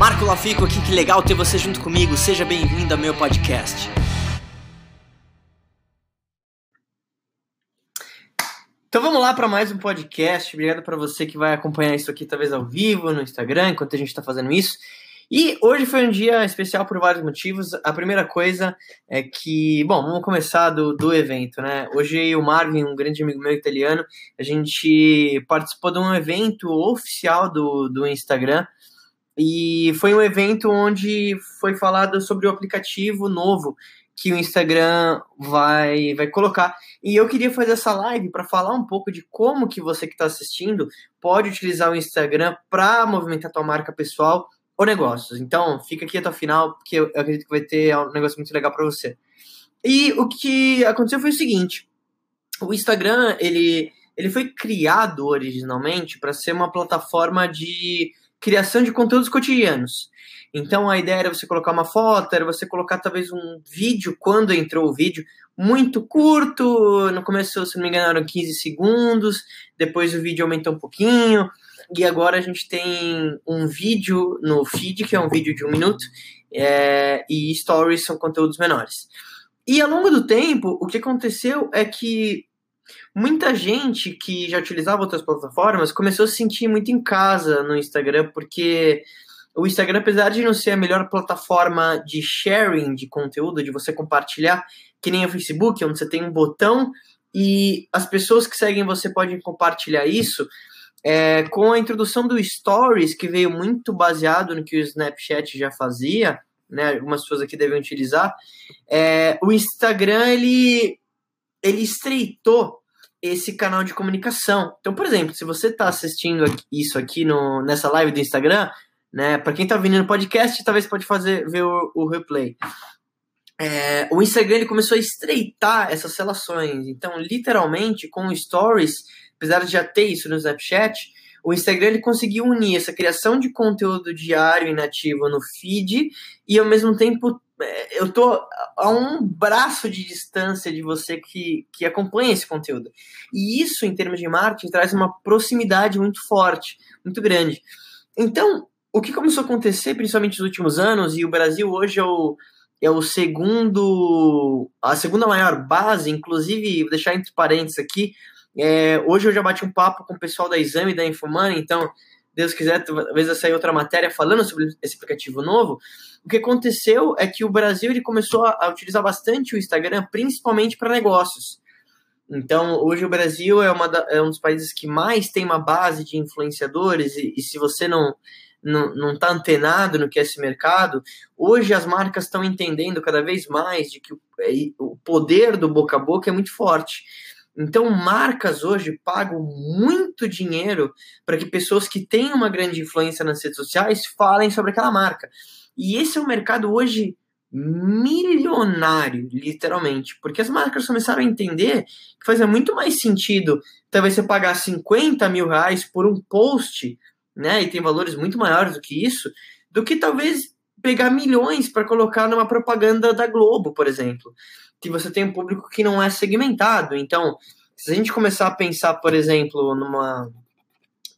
Marco Lafico aqui, que legal ter você junto comigo. Seja bem-vindo ao meu podcast. Então vamos lá para mais um podcast. Obrigado para você que vai acompanhar isso aqui talvez ao vivo no Instagram, enquanto a gente está fazendo isso. E hoje foi um dia especial por vários motivos. A primeira coisa é que, bom, vamos começar do, do evento, né? Hoje o Marvin, um grande amigo meu italiano, a gente participou de um evento oficial do, do Instagram. E foi um evento onde foi falado sobre o aplicativo novo que o Instagram vai, vai colocar. E eu queria fazer essa live para falar um pouco de como que você que está assistindo pode utilizar o Instagram para movimentar tua marca pessoal ou negócios. Então, fica aqui até o final, porque eu acredito que vai ter um negócio muito legal para você. E o que aconteceu foi o seguinte: o Instagram ele, ele foi criado originalmente para ser uma plataforma de criação de conteúdos cotidianos. Então a ideia era você colocar uma foto, era você colocar talvez um vídeo quando entrou o vídeo, muito curto. No começo, se não me engano, eram 15 segundos, depois o vídeo aumentou um pouquinho, e agora a gente tem um vídeo no feed, que é um vídeo de um minuto, é, e stories são conteúdos menores. E ao longo do tempo, o que aconteceu é que muita gente que já utilizava outras plataformas começou a se sentir muito em casa no Instagram, porque o Instagram, apesar de não ser a melhor plataforma de sharing de conteúdo, de você compartilhar, que nem o Facebook, onde você tem um botão e as pessoas que seguem você podem compartilhar isso, é, com a introdução do Stories, que veio muito baseado no que o Snapchat já fazia, né, algumas pessoas aqui devem utilizar, é, o Instagram ele, ele estreitou esse canal de comunicação. Então, por exemplo, se você está assistindo isso aqui no, nessa live do Instagram, né? Para quem está vindo no podcast, talvez pode fazer ver o, o replay. É, o Instagram ele começou a estreitar essas relações. Então, literalmente, com Stories, apesar de já ter isso no Snapchat, o Instagram ele conseguiu unir essa criação de conteúdo diário e nativo no feed e ao mesmo tempo eu tô a um braço de distância de você que, que acompanha esse conteúdo. E isso, em termos de marketing, traz uma proximidade muito forte, muito grande. Então, o que começou a acontecer, principalmente nos últimos anos, e o Brasil hoje é o, é o segundo, a segunda maior base, inclusive, vou deixar entre parênteses aqui, é, hoje eu já bati um papo com o pessoal da Exame da Infomoney, então, Deus quiser, talvez vai sair outra matéria falando sobre esse aplicativo novo. O que aconteceu é que o Brasil ele começou a, utilizar bastante o Instagram, principalmente para negócios. Então, hoje o Brasil é, da, é, um dos países que mais tem uma base de influenciadores, e, e se você não não está antenado no que é esse mercado, hoje as marcas estão entendendo cada vez mais de que o, é, o poder do boca a boca é muito forte. Então, marcas hoje pagam muito dinheiro para que pessoas que têm uma grande influência nas redes sociais falem sobre aquela marca. E esse é um mercado hoje milionário, literalmente, porque as marcas começaram a entender que fazia muito mais sentido talvez você pagar 50 mil reais por um post né, e tem valores muito maiores do que isso, do que talvez pegar milhões para colocar numa propaganda da Globo, por exemplo, que você tem um público que não é segmentado. Então, se a gente começar a pensar, por exemplo, numa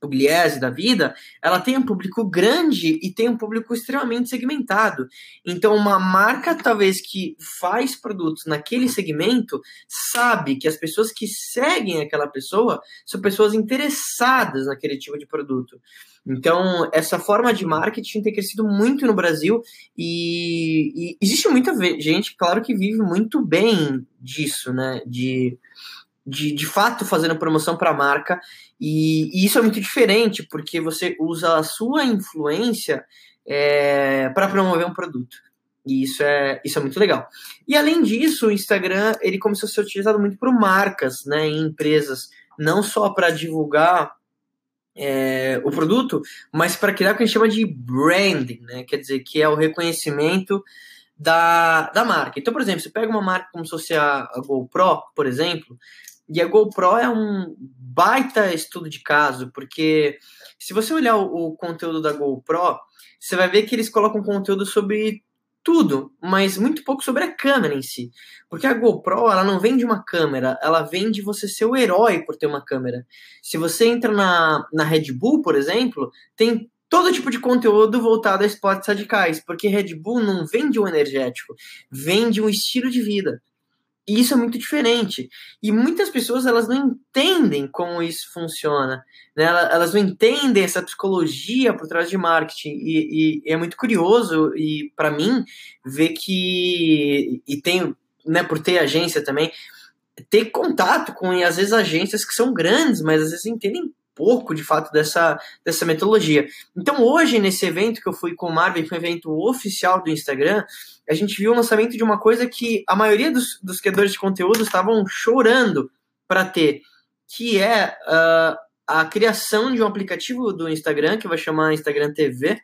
Pugliese da vida, ela tem um público grande e tem um público extremamente segmentado. Então, uma marca, talvez, que faz produtos naquele segmento, sabe que as pessoas que seguem aquela pessoa são pessoas interessadas naquele tipo de produto. Então, essa forma de marketing tem crescido muito no Brasil e, e existe muita gente, claro, que vive muito bem disso, né? De de, de fato fazendo promoção para a marca, e, e, isso é muito diferente, porque você usa a sua influência é, para promover um produto. E isso é, isso é muito legal. E além disso, o Instagram ele começou a ser utilizado muito por marcas, né, em empresas, não só para divulgar é, o produto, mas para criar o que a gente chama de branding, né, quer dizer, que é o reconhecimento da, da marca. Então, por exemplo, você pega uma marca como se fosse a GoPro, por exemplo, e a GoPro é um baita estudo de caso, porque se você olhar o, o, conteúdo da GoPro, você vai ver que eles colocam conteúdo sobre tudo, mas muito pouco sobre a câmera em si. Porque a GoPro, ela não vem de uma câmera, ela vem de você ser o herói por ter uma câmera. Se você entra na, na Red Bull, por exemplo, tem todo tipo de conteúdo voltado a esportes radicais, porque Red Bull não vende um energético, vende um estilo de vida. E isso é muito diferente. E muitas pessoas elas não entendem como isso funciona. Né? Elas não entendem essa psicologia por trás de marketing. E, e é muito curioso, e para mim, ver que. E tenho, né, por ter agência também, ter contato com, às vezes, agências que são grandes, mas às vezes entendem pouco, de fato, dessa, dessa metodologia. Então, hoje, nesse evento que eu fui com o Marvin, que foi um evento oficial do Instagram, a gente viu o lançamento de uma coisa que a maioria dos, dos criadores de conteúdo estavam chorando para ter, que é uh, a criação de um aplicativo do Instagram, que vai chamar Instagram TV,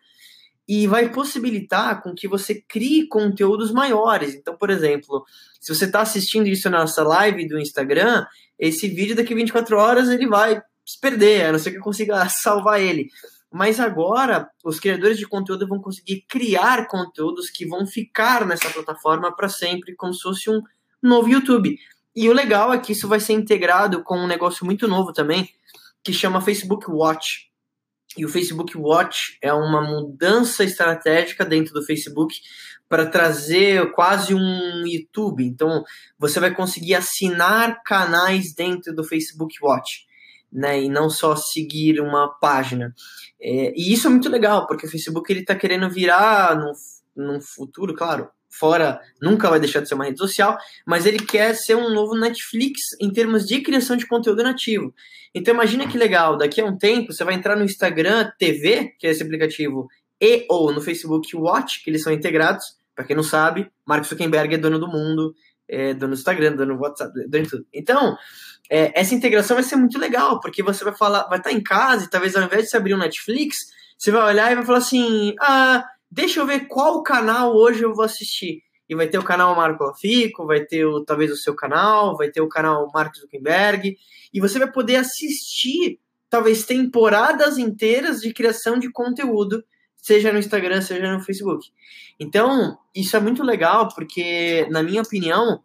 e vai possibilitar com que você crie conteúdos maiores. Então, por exemplo, se você está assistindo isso na nossa live do Instagram, esse vídeo daqui a 24 horas ele vai se perder, a não ser que eu consiga salvar ele. Mas agora, os criadores de conteúdo vão conseguir criar conteúdos que vão ficar nessa plataforma para sempre, como se fosse um novo YouTube. E o legal é que isso vai ser integrado com um negócio muito novo também, que chama Facebook Watch. E o Facebook Watch é uma mudança estratégica dentro do Facebook para trazer quase um YouTube. Então, você vai conseguir assinar canais dentro do Facebook Watch né, e não só seguir uma página. É, e isso é muito legal, porque o Facebook ele está querendo virar no, no futuro, claro, fora nunca vai deixar de ser uma rede social, mas ele quer ser um novo Netflix em termos de criação de conteúdo nativo. Então imagina que legal, daqui a um tempo você vai entrar no Instagram TV, que é esse aplicativo, e ou no Facebook Watch, que eles são integrados. Para quem não sabe, Mark Zuckerberg é dono do mundo, é dono do Instagram, dono do WhatsApp, dono de tudo. Então, é, essa integração vai ser muito legal, porque você vai falar, vai estar em casa e talvez ao invés de você abrir um Netflix, você vai olhar e vai falar assim: ah, deixa eu ver qual canal hoje eu vou assistir. E vai ter o canal Marco Lafico, vai ter o, talvez o seu canal, vai ter o canal Marcos Zuckerberg, e você vai poder assistir talvez temporadas inteiras de criação de conteúdo, seja no Instagram, seja no Facebook. Então, isso é muito legal, porque, na minha opinião,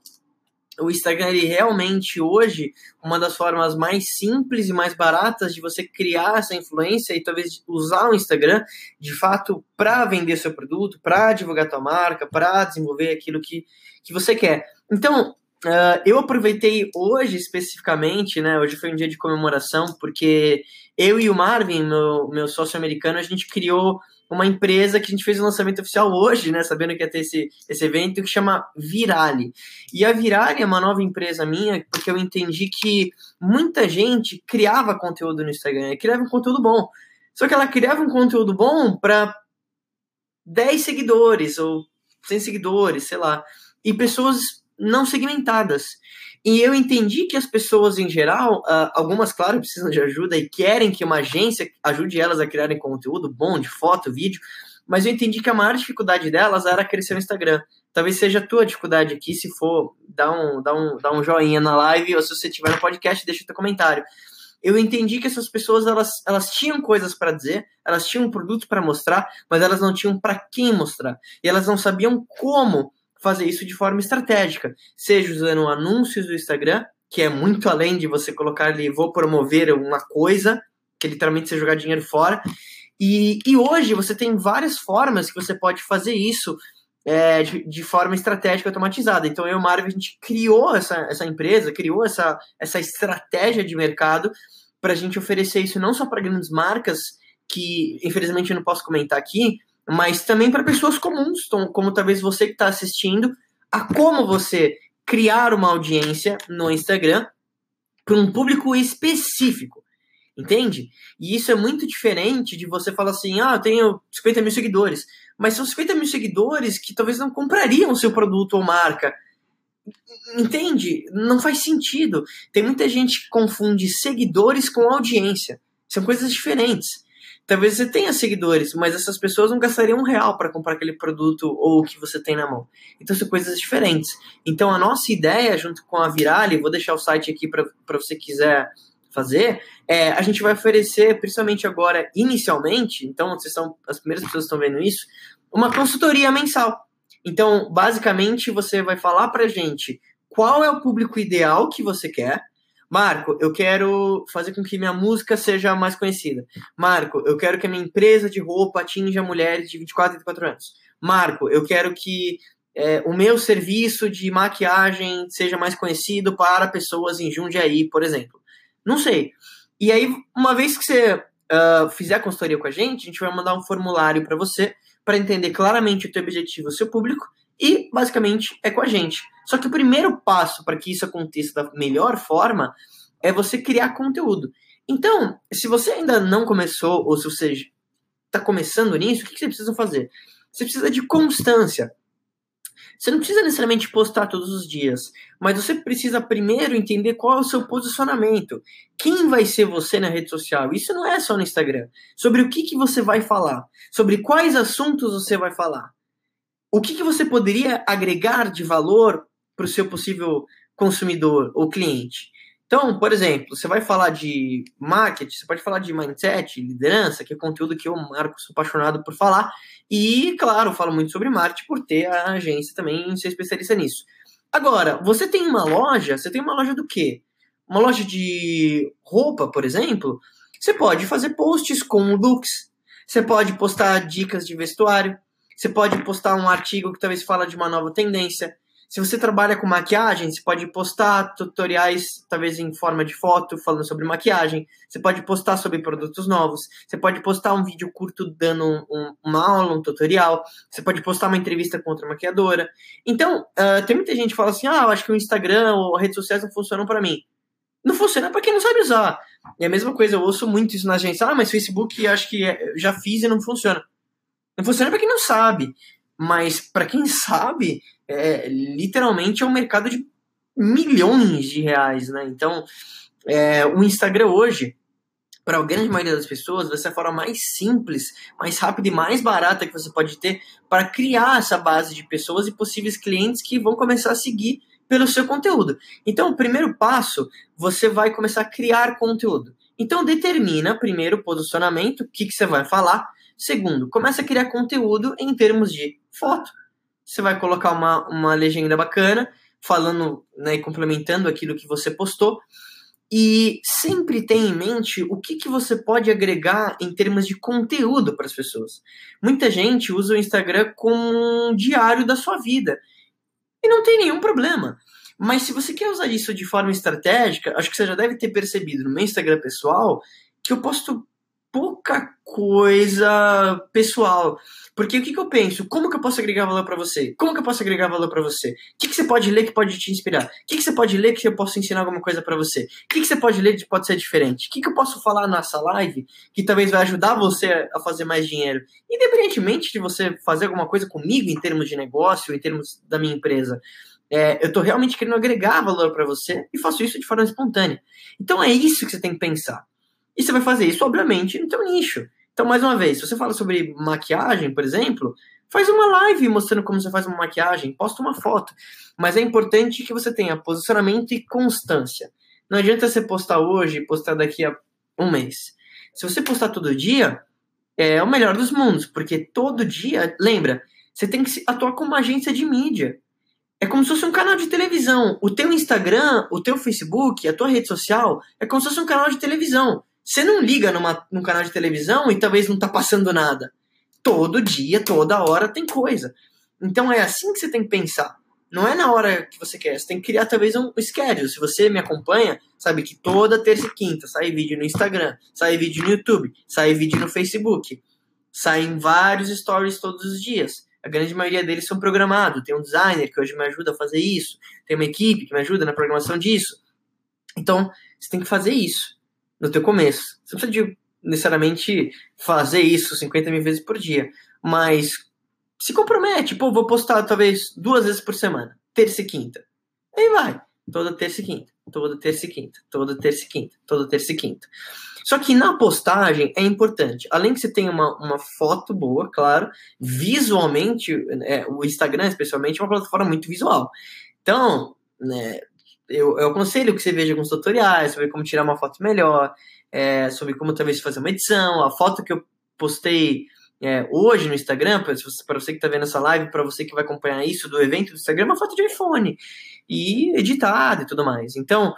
o Instagram ele realmente hoje uma das formas mais simples e mais baratas de você criar essa influência e talvez usar o Instagram de fato para vender seu produto, para divulgar tua marca, para desenvolver aquilo que, que você quer. Então, uh, eu aproveitei hoje especificamente, né? Hoje foi um dia de comemoração porque eu e o Marvin, meu, meu sócio americano, a gente criou uma empresa que a gente fez o lançamento oficial hoje, né? Sabendo que ia ter esse, esse evento que chama Virale. E a Virale é uma nova empresa minha, porque eu entendi que muita gente criava conteúdo no Instagram, criava um conteúdo bom. Só que ela criava um conteúdo bom para 10 seguidores ou 100 seguidores, sei lá, e pessoas não segmentadas. E eu entendi que as pessoas em geral, uh, algumas, claro, precisam de ajuda e querem que uma agência ajude elas a criarem conteúdo bom, de foto, vídeo, mas eu entendi que a maior dificuldade delas era crescer o Instagram. Talvez seja a tua dificuldade aqui, se for, dá um, dá um, dá um joinha na live, ou se você estiver no podcast, deixa o teu comentário. Eu entendi que essas pessoas, elas, elas tinham coisas para dizer, elas tinham um produto para mostrar, mas elas não tinham para quem mostrar. E elas não sabiam como fazer isso de forma estratégica, seja usando anúncios do Instagram, que é muito além de você colocar ali, vou promover uma coisa, que literalmente você jogar dinheiro fora. E, e hoje você tem várias formas que você pode fazer isso é, de, de, forma estratégica automatizada. Então, eu e o a gente criou essa, essa empresa, criou essa, essa estratégia de mercado para a gente oferecer isso não só para grandes marcas, que infelizmente eu não posso comentar aqui, mas também para pessoas comuns, como talvez você que está assistindo, a como você criar uma audiência no Instagram para um público específico. Entende? E isso é muito diferente de você falar assim: ah, eu tenho 50 mil seguidores. Mas são 50 mil seguidores que talvez não comprariam seu produto ou marca. Entende? Não faz sentido. Tem muita gente que confunde seguidores com audiência. São coisas diferentes. Talvez você tenha seguidores, mas essas pessoas não gastariam um real para comprar aquele produto ou o que você tem na mão. Então são coisas diferentes. Então a nossa ideia, junto com a Virale, vou deixar o site aqui para você quiser fazer, é, a gente vai oferecer, principalmente agora, inicialmente, então vocês são as primeiras pessoas que estão vendo isso, uma consultoria mensal. Então, basicamente, você vai falar para gente qual é o público ideal que você quer, Marco, eu quero fazer com que minha música seja mais conhecida. Marco, eu quero que a minha empresa de roupa atinja mulheres de 24 e 34 anos. Marco, eu quero que é, o meu serviço de maquiagem seja mais conhecido para pessoas em Jundiaí, por exemplo. Não sei. E aí, uma vez que você uh, fizer a consultoria com a gente, a gente vai mandar um formulário para você para entender claramente o teu objetivo, o seu público, e basicamente é com a gente. Só que o primeiro passo para que isso aconteça da melhor forma é você criar conteúdo. Então, se você ainda não começou, ou se você está começando nisso, o que você precisa fazer? Você precisa de constância. Você não precisa necessariamente postar todos os dias, mas você precisa primeiro entender qual é o seu posicionamento. Quem vai ser você na rede social? Isso não é só no Instagram. Sobre o que, que você vai falar, sobre quais assuntos você vai falar. O que, que você poderia agregar de valor para o seu possível consumidor ou cliente? Então, por exemplo, você vai falar de marketing, você pode falar de mindset, liderança, que é conteúdo que eu, Marco, sou apaixonado por falar. E, claro, falo muito sobre marketing por ter a agência também ser especialista nisso. Agora, você tem uma loja, você tem uma loja do quê? Uma loja de roupa, por exemplo, você pode fazer posts com looks, você pode postar dicas de vestuário, você pode postar um artigo que talvez fala de uma nova tendência, se você trabalha com maquiagem, você pode postar tutoriais, talvez em forma de foto, falando sobre maquiagem. Você pode postar sobre produtos novos. Você pode postar um vídeo curto dando um, uma aula, um tutorial. Você pode postar uma entrevista com outra maquiadora. Então, uh, tem muita gente que fala assim: ah, eu acho que o Instagram ou redes sociais não funcionam para mim. Não funciona para quem não sabe usar. E a mesma coisa, eu ouço muito isso na agência. Ah, mas Facebook acho que é, já fiz e não funciona. Não funciona para quem não sabe. Mas para quem sabe, é, literalmente é um mercado de milhões de reais, né? Então, é, o Instagram hoje, para a grande maioria das pessoas, vai ser a forma mais simples, mais rápida e mais barata que você pode ter para criar essa base de pessoas e possíveis clientes que vão começar a seguir pelo seu conteúdo. Então, o primeiro passo, você vai começar a criar conteúdo. Então, determina primeiro o posicionamento, o que, que você vai falar. Segundo, começa a criar conteúdo em termos de foto, você vai colocar uma, uma legenda bacana, falando né, e complementando aquilo que você postou. E sempre tenha em mente o que, que você pode agregar em termos de conteúdo para as pessoas. Muita gente usa o Instagram como um diário da sua vida. E não tem nenhum problema. Mas se você quer usar isso de forma estratégica, acho que você já deve ter percebido no meu Instagram pessoal que eu posto pouca coisa pessoal. Porque o que, que eu penso? Como que eu posso agregar valor para você? Como que eu posso agregar valor para você? O que, que você pode ler que pode te inspirar? O que, que você pode ler que eu posso ensinar alguma coisa para você? O que, que você pode ler que pode ser diferente? O que, que eu posso falar nessa live que talvez vai ajudar você a fazer mais dinheiro? Independentemente de você fazer alguma coisa comigo em termos de negócio, em termos da minha empresa. É, eu estou realmente querendo agregar valor para você e faço isso de forma espontânea. Então é isso que você tem que pensar. E você vai fazer isso, obviamente, no teu nicho. Então, mais uma vez, se você fala sobre maquiagem, por exemplo, faz uma live mostrando como você faz uma maquiagem, posta uma foto. Mas é importante que você tenha posicionamento e constância. Não adianta você postar hoje e postar daqui a um mês. Se você postar todo dia, é o melhor dos mundos, porque todo dia, lembra, você tem que atuar como uma agência de mídia. É como se fosse um canal de televisão. O teu Instagram, o teu Facebook, a tua rede social, é como se fosse um canal de televisão. Você não liga numa, num canal de televisão e talvez não tá passando nada. Todo dia, toda hora tem coisa. Então é assim que você tem que pensar. Não é na hora que você quer. Você tem que criar talvez um schedule. Se você me acompanha, sabe que toda terça e quinta sai vídeo no Instagram, sai vídeo no YouTube, sai vídeo no Facebook. Saem vários stories todos os dias. A grande maioria deles são programados. Tem um designer que hoje me ajuda a fazer isso. Tem uma equipe que me ajuda na programação disso. Então, você tem que fazer isso no teu começo. Você não precisa de necessariamente fazer isso 50 mil vezes por dia, mas se compromete, pô, vou postar talvez duas vezes por semana, terça e quinta. Aí vai, toda terça e quinta, toda terça e quinta, toda terça e quinta, toda terça e quinta. Só que na postagem é importante, além que você tenha uma, uma foto boa, claro, visualmente, é, o Instagram especialmente é uma plataforma muito visual. Então, né, eu, eu aconselho que você veja alguns tutoriais sobre como tirar uma foto melhor, é, sobre como talvez fazer uma edição. A foto que eu postei é, hoje no Instagram, para você que está vendo essa live, para você que vai acompanhar isso do evento do Instagram, é uma foto de iPhone e editada e tudo mais. Então,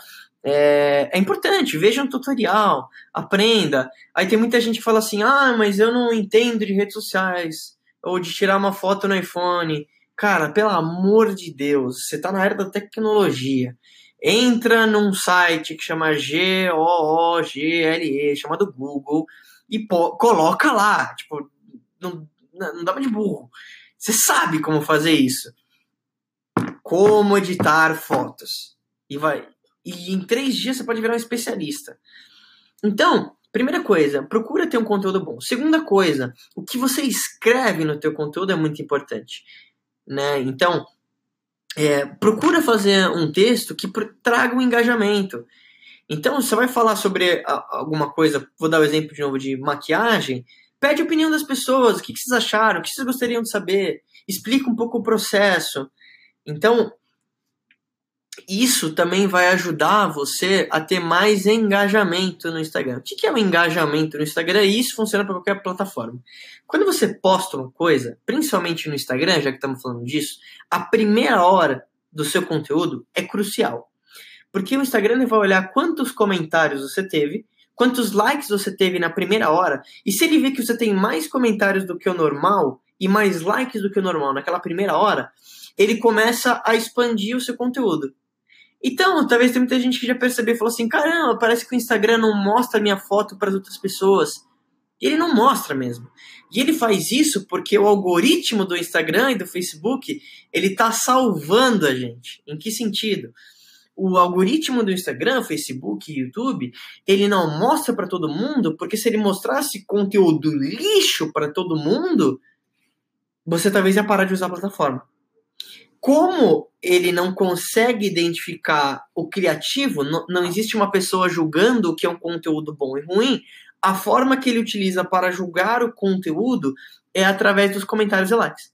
É, é, importante, veja um tutorial, aprenda. Aí tem muita gente que fala assim: ah, mas eu não entendo de redes sociais, ou de tirar uma foto no iPhone. Cara, pelo amor de Deus, você está na era da tecnologia. Entra num site que chama G-O-O-G-L-E, chamado Google, e coloca lá. Tipo, não, não dá de burro. Você sabe como fazer isso. Como editar fotos. E vai. E em três dias você pode virar um especialista. Então, primeira coisa, procura ter um conteúdo bom. Segunda coisa, o que você escreve no teu conteúdo é muito importante. Né? Então, é, procura fazer um texto que traga um engajamento. Então, você vai falar sobre alguma coisa, vou dar o um exemplo de novo de maquiagem, pede a opinião das pessoas, o que vocês acharam, o que vocês gostariam de saber, explica um pouco o processo. Então, isso também vai ajudar você a ter mais engajamento no Instagram. O que é o engajamento no Instagram? E isso funciona para qualquer plataforma. Quando você posta uma coisa, principalmente no Instagram, já que estamos falando disso, a primeira hora do seu conteúdo é crucial. Porque o Instagram vai olhar quantos comentários você teve, quantos likes você teve na primeira hora, e se ele vê que você tem mais comentários do que o normal e mais likes do que o normal naquela primeira hora, ele começa a expandir o seu conteúdo. Então, talvez tem muita gente que já percebeu e falou assim: caramba, parece que o Instagram não mostra minha foto para as outras pessoas. Ele não mostra mesmo. E ele faz isso porque o algoritmo do Instagram e do Facebook ele está salvando a gente. Em que sentido? O algoritmo do Instagram, Facebook e YouTube, ele não mostra para todo mundo, porque se ele mostrasse conteúdo lixo para todo mundo, você talvez ia parar de usar a plataforma como ele não consegue identificar o criativo, não, não, existe uma pessoa julgando o que é um conteúdo bom e ruim, a forma que ele utiliza para julgar o conteúdo é através dos comentários e likes.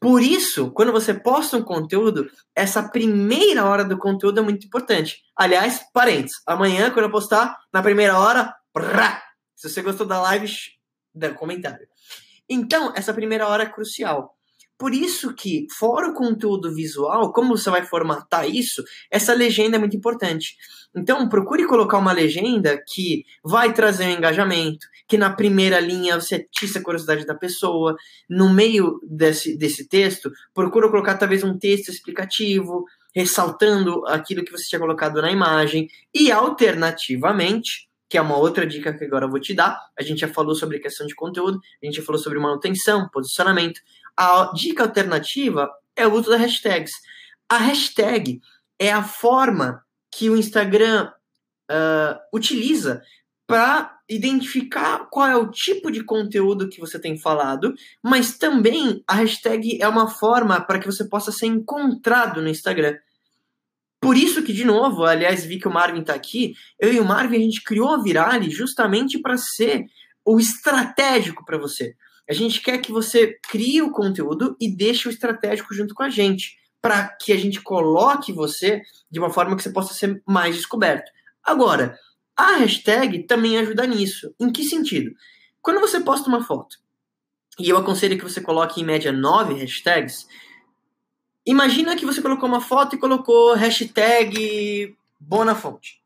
Por isso, quando você posta um conteúdo, essa primeira hora do conteúdo é muito importante. Aliás, parênteses, amanhã, quando eu postar, na primeira hora, brá, se você gostou da live, dá comentário. Então, essa primeira hora é crucial. Por isso que, fora o conteúdo visual, como você vai formatar isso, essa legenda é muito importante. Então, procure colocar uma legenda que vai trazer um engajamento, que na primeira linha você atiça a curiosidade da pessoa. No meio desse, desse texto, procure colocar talvez um texto explicativo, ressaltando aquilo que você tinha colocado na imagem. E, alternativamente, que é uma outra dica que agora eu vou te dar. A gente já falou sobre questão de conteúdo, a gente já falou sobre manutenção, posicionamento. A dica alternativa é o uso das hashtags. A hashtag é a forma que o Instagram uh, utiliza para identificar qual é o tipo de conteúdo que você tem falado, mas também a hashtag é uma forma para que você possa ser encontrado no Instagram. Por isso que, de novo, aliás, vi que o Marvin está aqui, eu e o Marvin a gente criou a Virale justamente para ser o estratégico para você. A gente quer que você crie o conteúdo e deixe o estratégico junto com a gente, para que a gente coloque você de uma forma que você possa ser mais descoberto. Agora, a hashtag também ajuda nisso. Em que sentido? Quando você posta uma foto, e eu aconselho que você coloque em média nove hashtags, imagina que você colocou uma foto e colocou hashtag Bonafonte.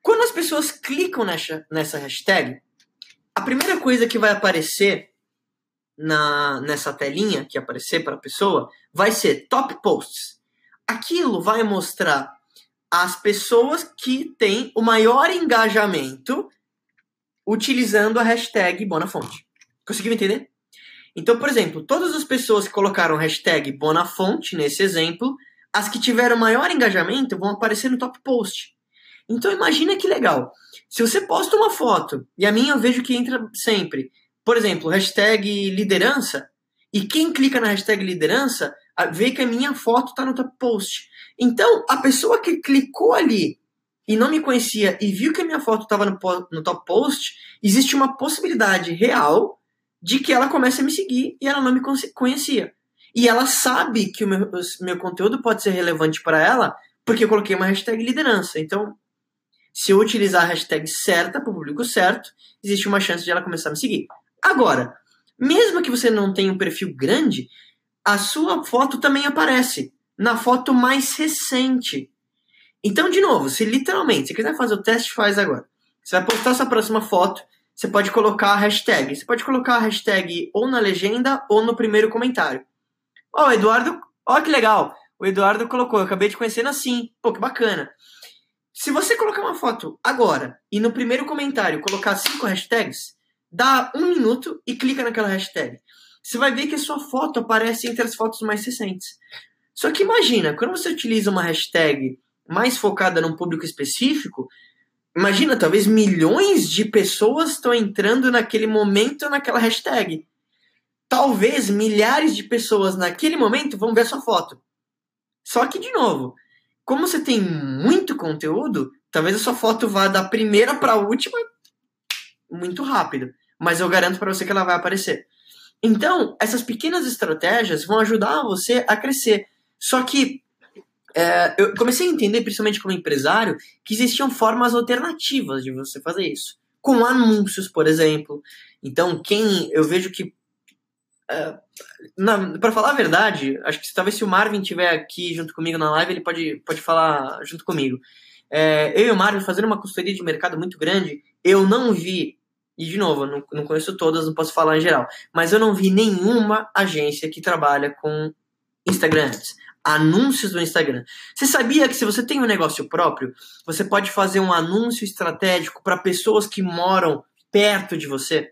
Quando as pessoas clicam nessa, nessa hashtag, a primeira coisa que vai aparecer na, nessa telinha que aparecer para a pessoa vai ser top posts. Aquilo vai mostrar as pessoas que têm o maior engajamento utilizando a hashtag Bonafonte. Conseguiu entender? Então, por exemplo, todas as pessoas que colocaram hashtag Bonafonte nesse exemplo, as que tiveram maior engajamento vão aparecer no top post. Então imagina que legal. Se você posta uma foto, e a minha eu vejo que entra sempre, por exemplo, hashtag liderança, e quem clica na hashtag liderança vê que a minha foto está no top post. Então, a pessoa que clicou ali e não me conhecia e viu que a minha foto estava no, no top post, existe uma possibilidade real de que ela comece a me seguir e ela não me conhecia. E ela sabe que o meu, meu conteúdo pode ser relevante para ela porque eu coloquei uma hashtag liderança. Então, se eu utilizar a hashtag certa para o público certo, existe uma chance de ela começar a me seguir. Agora, mesmo que você não tenha um perfil grande, a sua foto também aparece na foto mais recente. Então, de novo, se literalmente, se quiser fazer o teste, faz agora. Você vai postar sua próxima foto, você pode colocar a hashtag. Você pode colocar a hashtag ou na legenda ou no primeiro comentário. Ó, oh, Eduardo, ó que legal. O Eduardo colocou, eu acabei de conhecer assim. Pô, que bacana. Se você colocar uma foto agora e no primeiro comentário colocar cinco hashtags, dá um minuto e clica naquela hashtag. Você vai ver que a sua foto aparece entre as fotos mais recentes. Só que imagina, quando você utiliza uma hashtag mais focada num público específico, imagina, talvez milhões de pessoas estão entrando naquele momento naquela hashtag. Talvez milhares de pessoas naquele momento vão ver sua foto. Só que, de novo, como você tem muito conteúdo, talvez a sua foto vá da primeira para a última muito rápido. Mas eu garanto para você que ela vai aparecer. Então, essas pequenas estratégias vão ajudar você a crescer. Só que é, eu comecei a entender, principalmente como empresário, que existiam formas alternativas de você fazer isso. Com anúncios, por exemplo. Então, quem eu vejo que. Para falar a verdade, acho que talvez se o Marvin estiver aqui junto comigo na live, ele pode, pode falar junto comigo. É, eu e o Marvin fazendo uma consultoria de mercado muito grande, eu não vi, e de novo, não, não conheço todas, não posso falar em geral, mas eu não vi nenhuma agência que trabalha com Instagram anúncios no Instagram. Você sabia que se você tem um negócio próprio, você pode fazer um anúncio estratégico para pessoas que moram perto de você?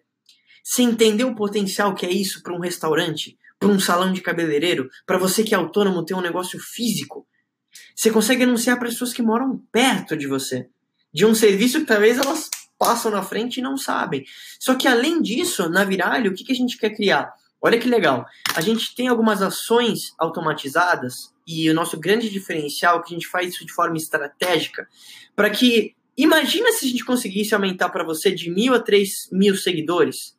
Você entendeu o potencial que é isso para um restaurante, para um salão de cabeleireiro, para você que é autônomo ter um negócio físico? Você consegue anunciar para pessoas que moram perto de você, de um serviço que talvez elas passam na frente e não sabem. Só que além disso, na Viralho, o que, que a gente quer criar? Olha que legal. A gente tem algumas ações automatizadas e o nosso grande diferencial é que a gente faz isso de forma estratégica para que imagina se a gente conseguisse aumentar para você de mil a três mil seguidores,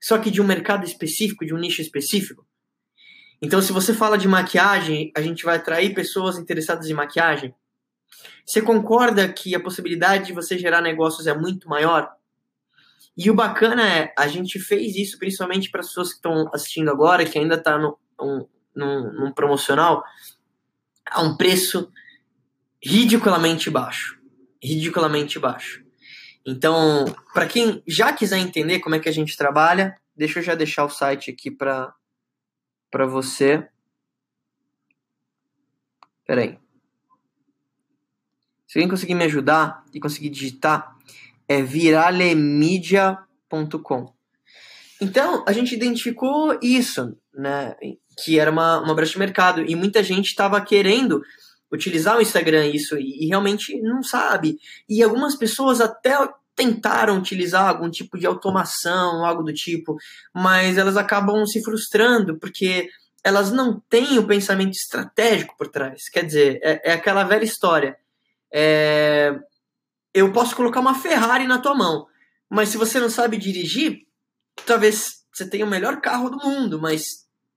só que de um mercado específico, de um nicho específico. Então, se você fala de maquiagem, a gente vai atrair pessoas interessadas em maquiagem. Você concorda que a possibilidade de você gerar negócios é muito maior? E o bacana é, a gente fez isso principalmente para as pessoas que estão assistindo agora, que ainda está no, um, num, num promocional, a um preço ridiculamente baixo. Ridiculamente baixo. Então, para quem já quiser entender como é que a gente trabalha, deixa eu já deixar o site aqui para para você. Peraí. Se alguém conseguir me ajudar e conseguir digitar, é viralemedia.com. Então, a gente identificou isso, né? Que era uma, uma brecha de mercado. E muita gente estava querendo utilizar o Instagram isso e, e realmente não sabe. E algumas pessoas até tentaram utilizar algum tipo de automação, algo do tipo, mas elas acabam se frustrando porque elas não têm o pensamento estratégico por trás. Quer dizer, é, é aquela velha história. É, eu posso colocar uma Ferrari na tua mão. Mas se você não sabe dirigir, talvez você tenha o melhor carro do mundo, mas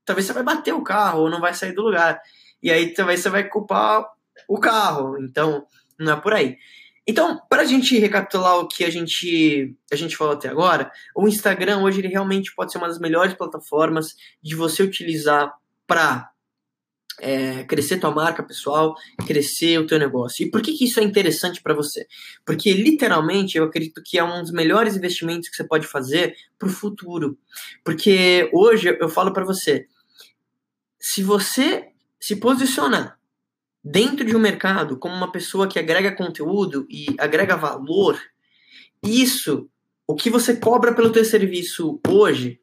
talvez você vai bater o carro ou não vai sair do lugar. E aí talvez você vai culpar o carro. Então, não é por aí. Então, para a gente recapitular o que a gente, a gente falou até agora, o Instagram hoje ele realmente pode ser uma das melhores plataformas de você utilizar para é, crescer tua marca pessoal, crescer o teu negócio. E por que, que isso é interessante para você? Porque literalmente eu acredito que é um dos melhores investimentos que você pode fazer para o futuro. Porque hoje eu falo para você, se você se posicionar dentro de um mercado como uma pessoa que agrega conteúdo e agrega valor, isso, o que você cobra pelo teu serviço hoje,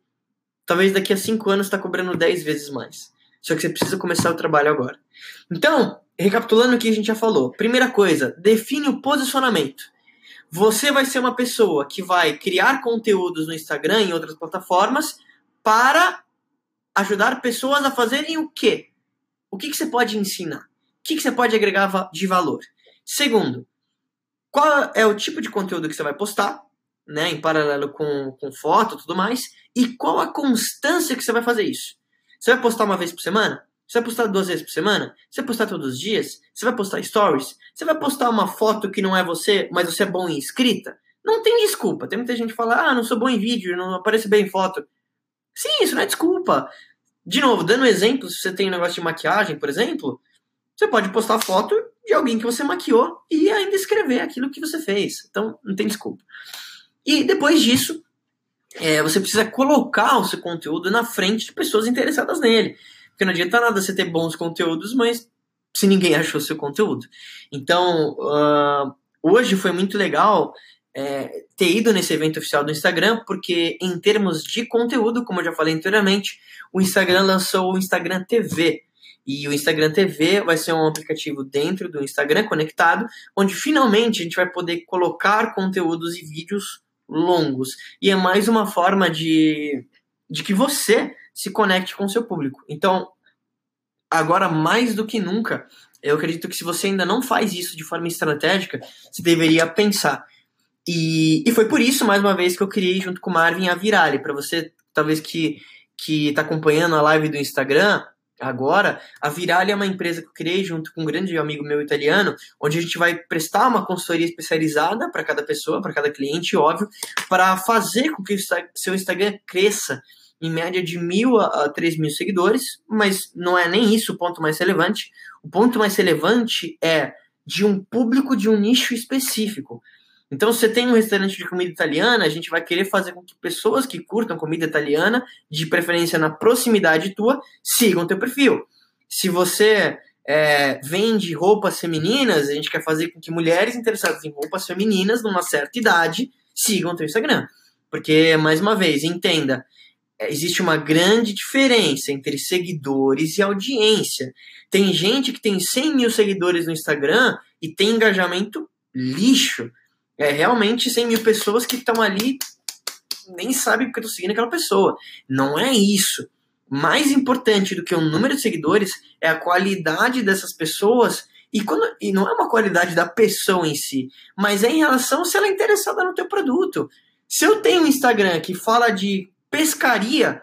talvez daqui a cinco anos está cobrando 10 vezes mais. Só que você precisa começar o trabalho agora. Então, recapitulando o que a gente já falou. Primeira coisa, define o posicionamento. Você vai ser uma pessoa que vai criar conteúdos no Instagram e outras plataformas para ajudar pessoas a fazerem o quê? O que, que você pode ensinar? O que, que você pode agregar de valor? Segundo, qual é o tipo de conteúdo que você vai postar, né, em paralelo com, com foto e tudo mais, e qual a constância que você vai fazer isso. Você vai postar uma vez por semana? Você vai postar duas vezes por semana? Você vai postar todos os dias? Você vai postar stories? Você vai postar uma foto que não é você, mas você é bom em escrita? Não tem desculpa. Tem muita gente que fala, ah, não sou bom em vídeo, não apareço bem em foto. Sim, isso não é desculpa. De novo, dando exemplo, se você tem um negócio de maquiagem, por exemplo, você pode postar foto de alguém que você maquiou e ainda escrever aquilo que você fez. Então, não tem desculpa. E depois disso, é, você precisa colocar o seu conteúdo na frente de pessoas interessadas nele. Porque não adianta nada você ter bons conteúdos, mas se ninguém achou seu conteúdo. Então, uh, hoje foi muito legal é, ter ido nesse evento oficial do Instagram, porque em termos de conteúdo, como eu já falei anteriormente, o Instagram lançou o Instagram TV. E o Instagram TV vai ser um aplicativo dentro do Instagram conectado, onde finalmente a gente vai poder colocar conteúdos e vídeos longos. E é mais uma forma de, de que você se conecte com o seu público. Então, agora mais do que nunca, eu acredito que se você ainda não faz isso de forma estratégica, você deveria pensar. E, e foi por isso, mais uma vez, que eu criei junto com o Marvin a Virale. Para você, talvez que que está acompanhando a live do Instagram, agora, a Virale é uma empresa que eu criei junto com um grande amigo meu italiano, onde a gente vai prestar uma consultoria especializada para cada pessoa, para cada cliente, óbvio, para fazer com que o seu Instagram cresça em média de mil a três mil seguidores, mas não é nem isso o ponto mais relevante. O ponto mais relevante é de um público de um nicho específico. Então, se você tem um restaurante de comida italiana, a gente vai querer fazer com que pessoas que curtam comida italiana, de preferência na proximidade tua, sigam teu perfil. Se você é, vende roupas femininas, a gente quer fazer com que mulheres interessadas em roupas femininas, numa certa idade, sigam teu Instagram. Porque, mais uma vez, entenda, é, existe uma grande diferença entre seguidores e audiência. Tem gente que tem 100 mil seguidores no Instagram e tem engajamento lixo. É realmente 100 mil pessoas que estão ali nem sabem porque estão seguindo aquela pessoa. Não é isso. Mais importante do que o número de seguidores é a qualidade dessas pessoas e, quando, e não é uma qualidade da pessoa em si, mas é em relação se ela é interessada no teu produto. Se eu tenho um Instagram que fala de pescaria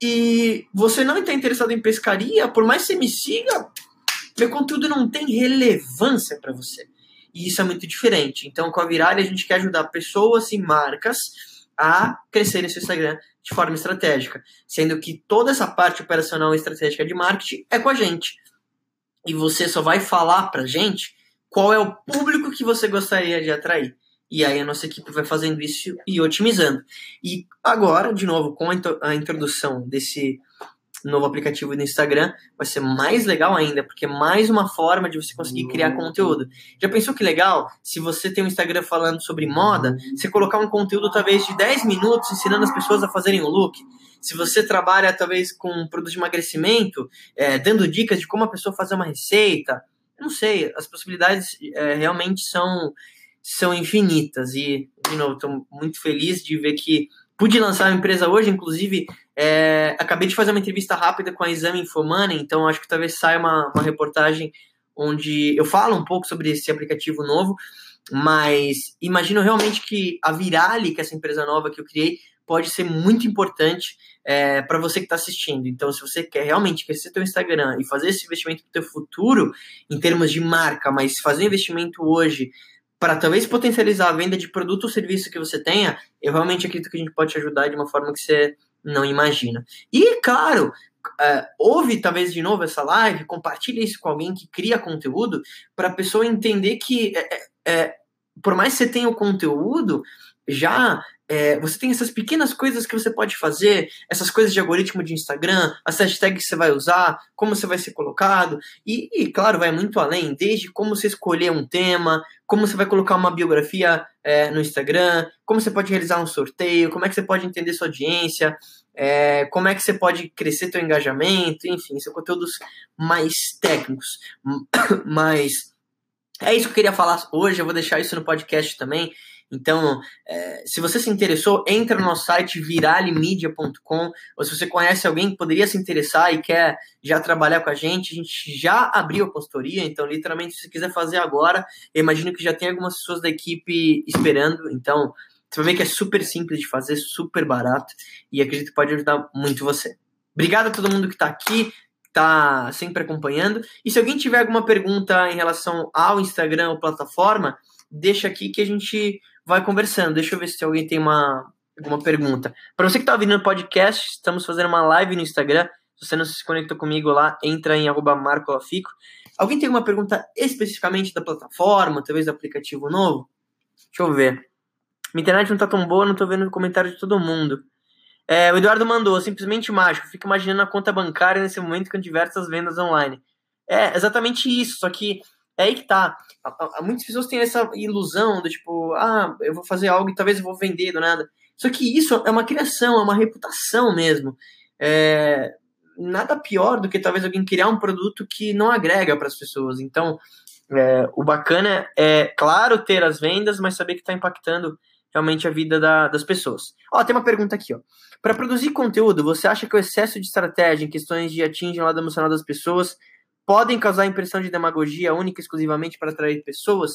e você não está interessado em pescaria, por mais que você me siga, meu conteúdo não tem relevância para você. E isso é muito diferente. Então, com a Virale, a gente quer ajudar pessoas e marcas a crescerem seu Instagram de forma estratégica, sendo que toda essa parte operacional e estratégica de marketing é com a gente. E você só vai falar pra gente qual é o público que você gostaria de atrair. E aí a nossa equipe vai fazendo isso e otimizando. E agora, de novo, com a introdução desse novo aplicativo do Instagram, vai ser mais legal ainda, porque é mais uma forma de você conseguir criar uhum. conteúdo. Já pensou que legal? Se você tem um Instagram falando sobre moda, você colocar um conteúdo talvez de 10 minutos ensinando as pessoas a fazerem o um look. Se você trabalha talvez com produto de emagrecimento, é, dando dicas de como a pessoa fazer uma receita, não sei, as possibilidades é, realmente são são infinitas. E, de novo, estou muito feliz de ver que pude lançar a empresa hoje, inclusive, é, acabei de fazer uma entrevista rápida com a Exame Infomoney, então acho que talvez saia uma, uma reportagem onde eu falo um pouco sobre esse aplicativo novo, mas imagino realmente que a Virali, que é essa empresa nova que eu criei, pode ser muito importante é, para você que está assistindo. Então, se você quer realmente crescer seu Instagram e fazer esse investimento para o seu futuro, em termos de marca, mas fazer investimento hoje para talvez potencializar a venda de produto ou serviço que você tenha, eu realmente acredito que a gente pode te ajudar de uma forma que você não imagina. E, claro, é, ouve talvez de novo essa live, compartilhe isso com alguém que cria conteúdo, para a pessoa entender que, é, é, é, por mais que você tenha o conteúdo, já é, você tem essas pequenas coisas que você pode fazer, essas coisas de algoritmo de Instagram, as hashtags que você vai usar, como você vai ser colocado, e, e, claro, vai muito além, desde como você escolher um tema, como você vai colocar uma biografia é, no Instagram, como você pode realizar um sorteio, como é que você pode entender sua audiência, é, como é que você pode crescer seu engajamento, enfim, são conteúdos mais técnicos, mas é isso que eu queria falar hoje, eu vou deixar isso no podcast também, então, é, se você se interessou, entra no nosso site viralemedia.com, ou se você conhece alguém que poderia se interessar e quer já trabalhar com a gente, a gente já abriu a consultoria, então, literalmente, se você quiser fazer agora, eu imagino que já tem algumas pessoas da equipe esperando, então, você vai ver que é super simples de fazer, super barato, e acredito que pode ajudar muito você. Obrigado a todo mundo que está aqui, está sempre acompanhando, e se alguém tiver alguma pergunta em relação ao Instagram ou plataforma, deixa aqui que a gente vai conversando. Deixa eu ver se alguém tem uma, alguma pergunta. Para você que está ouvindo no podcast, estamos fazendo uma live no Instagram. Se você não se conectou comigo lá, entra em marcolafico. Alguém tem uma pergunta especificamente da plataforma, talvez do aplicativo novo? Deixa eu ver. Minha internet não tá tão boa, não tô vendo o comentário de todo mundo. É, o Eduardo mandou, simplesmente mágico. Fico imaginando a conta bancária nesse momento com diversas vendas online. É exatamente isso, só que é aí que tá. Muitas pessoas têm essa ilusão do tipo, ah, eu vou fazer algo e talvez eu vou vender do nada. Só que isso é uma criação, é uma reputação mesmo. É, nada pior do que talvez alguém criar um produto que não agrega para as pessoas. Então, é, o bacana é, claro, ter as vendas, mas saber que está impactando realmente a vida da, das pessoas. Ó, tem uma pergunta aqui, ó. Para produzir conteúdo, você acha que o excesso de estratégia em questões de atingir o lado emocional das pessoas podem causar impressão de demagogia única e exclusivamente para atrair pessoas?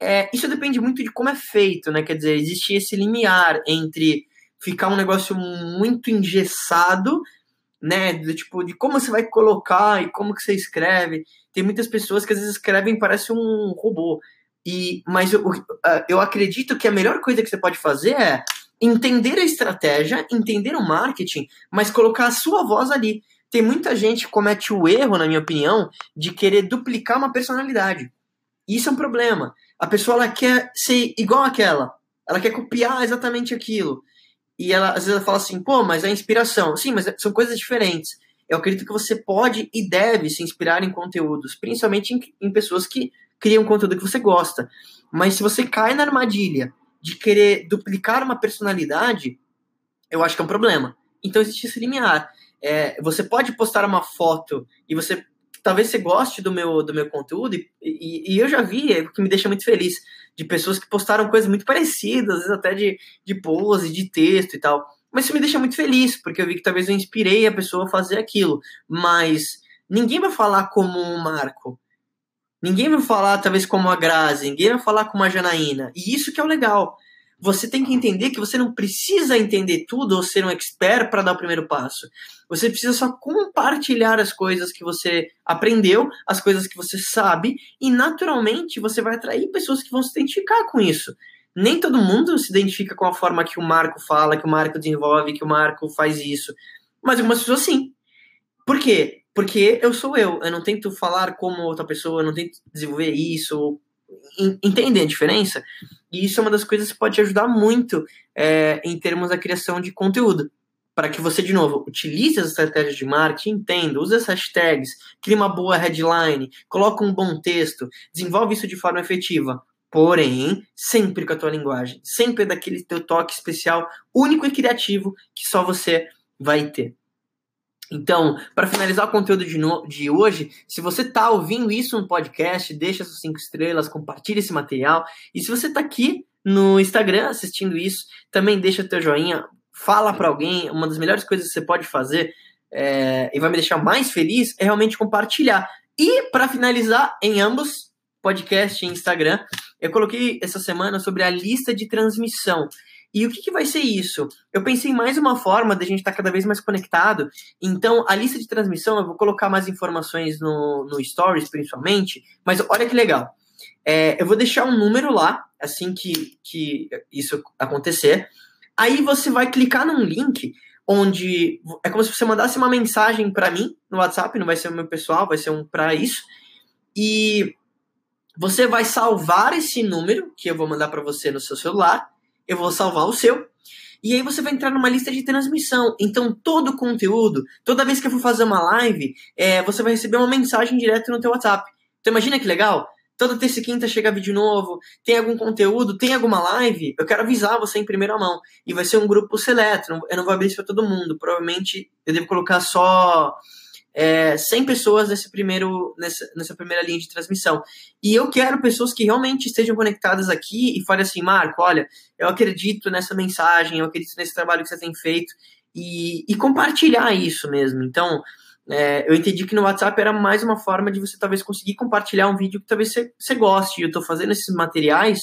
É, isso depende muito de como é feito, né? Quer dizer, existe esse limiar entre ficar um negócio muito engessado, né? Do tipo, de como você vai colocar e como que você escreve. Tem muitas pessoas que às vezes escrevem parece um robô. E, mas eu, eu acredito que a melhor coisa que você pode fazer é entender a estratégia, entender o marketing, mas colocar a sua voz ali. Tem muita gente que comete o erro, na minha opinião, de querer duplicar uma personalidade. Isso é um problema. A pessoa ela quer ser igual àquela. Ela quer copiar exatamente aquilo. E ela às vezes ela fala assim, pô, mas é inspiração. Sim, mas são coisas diferentes. Eu acredito que você pode e deve se inspirar em conteúdos, principalmente em, em pessoas que criam conteúdo que você gosta. Mas se você cai na armadilha de querer duplicar uma personalidade, eu acho que é um problema. Então existe esse limiar. É, você pode postar uma foto e você talvez você goste do meu, do meu conteúdo, e, e, e, eu já vi, é o que me deixa muito feliz, de pessoas que postaram coisas muito parecidas, às vezes até de, de pose, de texto e tal. Mas isso me deixa muito feliz, porque eu vi que talvez eu inspirei a pessoa a fazer aquilo. Mas ninguém vai falar como um Marco. Ninguém vai falar, talvez, como a Grazi, ninguém vai falar como a Janaína. E isso que é o legal você tem que entender que você não precisa entender tudo ou ser um expert para dar o primeiro passo. Você precisa só compartilhar as coisas que você aprendeu, as coisas que você sabe, e naturalmente você vai atrair pessoas que vão se identificar com isso. Nem todo mundo se identifica com a forma que o Marco fala, que o Marco desenvolve, que o Marco faz isso. Mas algumas pessoas sim. Por quê? Porque eu sou eu. Eu não tento falar como outra pessoa, eu não tento desenvolver isso, entendem a diferença? E isso é uma das coisas que pode ajudar muito é, em termos da criação de conteúdo. Para que você, de novo, utilize as estratégias de marketing, entenda, use as hashtags, crie uma boa headline, coloque um bom texto, desenvolve isso de forma efetiva. Porém, sempre com a tua linguagem, sempre daquele teu toque especial, único e criativo que só você vai ter. Então, para finalizar o conteúdo de, no, de hoje, se você está ouvindo isso no podcast, deixa suas cinco estrelas, compartilhe esse material. E se você está aqui no Instagram assistindo isso, também deixa teu joinha, fala para alguém. Uma das melhores coisas que você pode fazer é, e vai me deixar mais feliz é realmente compartilhar. E para finalizar, em ambos, podcast e Instagram, eu coloquei essa semana sobre a lista de transmissão. E o que, que, vai ser isso? Eu pensei em mais uma forma de a gente estar tá cada vez mais conectado. Então, a lista de transmissão, eu vou colocar mais informações no, no Stories, principalmente. Mas olha que legal. É, eu vou deixar um número lá, assim que, que isso acontecer. Aí você vai clicar num link onde é como se você mandasse uma mensagem para mim no WhatsApp, não vai ser o meu pessoal, vai ser um para isso. E você vai salvar esse número que eu vou mandar para você no seu celular eu vou salvar o seu. E aí você vai entrar numa lista de transmissão. Então, todo o conteúdo, toda vez que eu for fazer uma live, é, você vai receber uma mensagem direto no teu WhatsApp. Então, imagina que legal. Toda terça e quinta chega vídeo novo, tem algum conteúdo, tem alguma live, eu quero avisar você em primeira mão. E vai ser um grupo seleto, eu não vou abrir isso para todo mundo. Provavelmente eu devo colocar só é, 100 pessoas nesse primeiro, nessa, nessa primeira linha de transmissão. E eu quero pessoas que realmente estejam conectadas aqui e falem assim, Marco, olha, eu acredito nessa mensagem, eu acredito nesse trabalho que você tem feito, e, e compartilhar isso mesmo. Então, é, eu entendi que no WhatsApp era mais uma forma de você talvez conseguir compartilhar um vídeo que talvez você, você goste. Eu estou fazendo esses materiais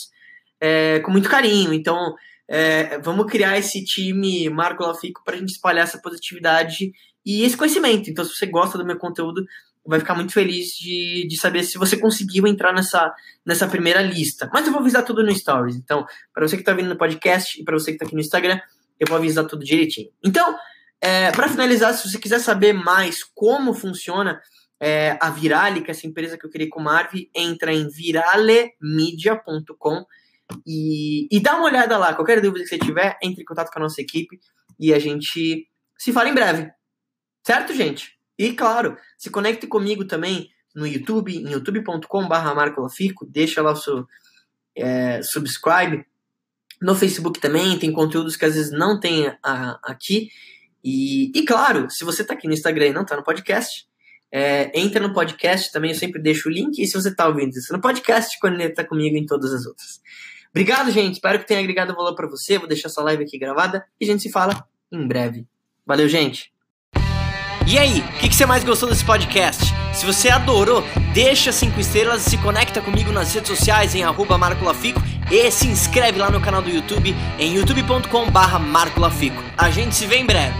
é, com muito carinho. Então, é, vamos criar esse time Marco Lafico para a gente espalhar essa positividade e esse conhecimento. Então, se você gosta do meu conteúdo, vai ficar muito feliz de, de saber se você conseguiu entrar nessa, nessa primeira lista. Mas eu vou avisar tudo no Stories. Então, para você que está vindo no podcast e para você que está aqui no Instagram, eu vou avisar tudo direitinho. Então, é, para finalizar, se você quiser saber mais como funciona é, a Virale, que é essa empresa que eu criei com o Marvi, entra em viralemedia.com e, e dá uma olhada lá. Qualquer dúvida que você tiver, entre em contato com a nossa equipe e a gente se fala em breve. Certo, gente? E claro, se conecte comigo também no YouTube, em youtube.com.br deixa lá o seu é, subscribe. No Facebook também tem conteúdos que às vezes não tem a, aqui. E, e claro, se você está aqui no Instagram e não está no podcast, é, entra no podcast também, eu sempre deixo o link. E se você está ouvindo isso no podcast, conecta comigo em todas as outras. Obrigado, gente. Espero que tenha agregado valor para você. Vou deixar essa live aqui gravada e a gente se fala em breve. Valeu, gente. E aí, o que, que, você mais gostou desse podcast? Se você adorou, deixa cinco estrelas e se conecta comigo nas redes sociais em arroba marcolafico e se inscreve lá no canal do YouTube em youtube.com barra marcolafico. A gente se vê em breve.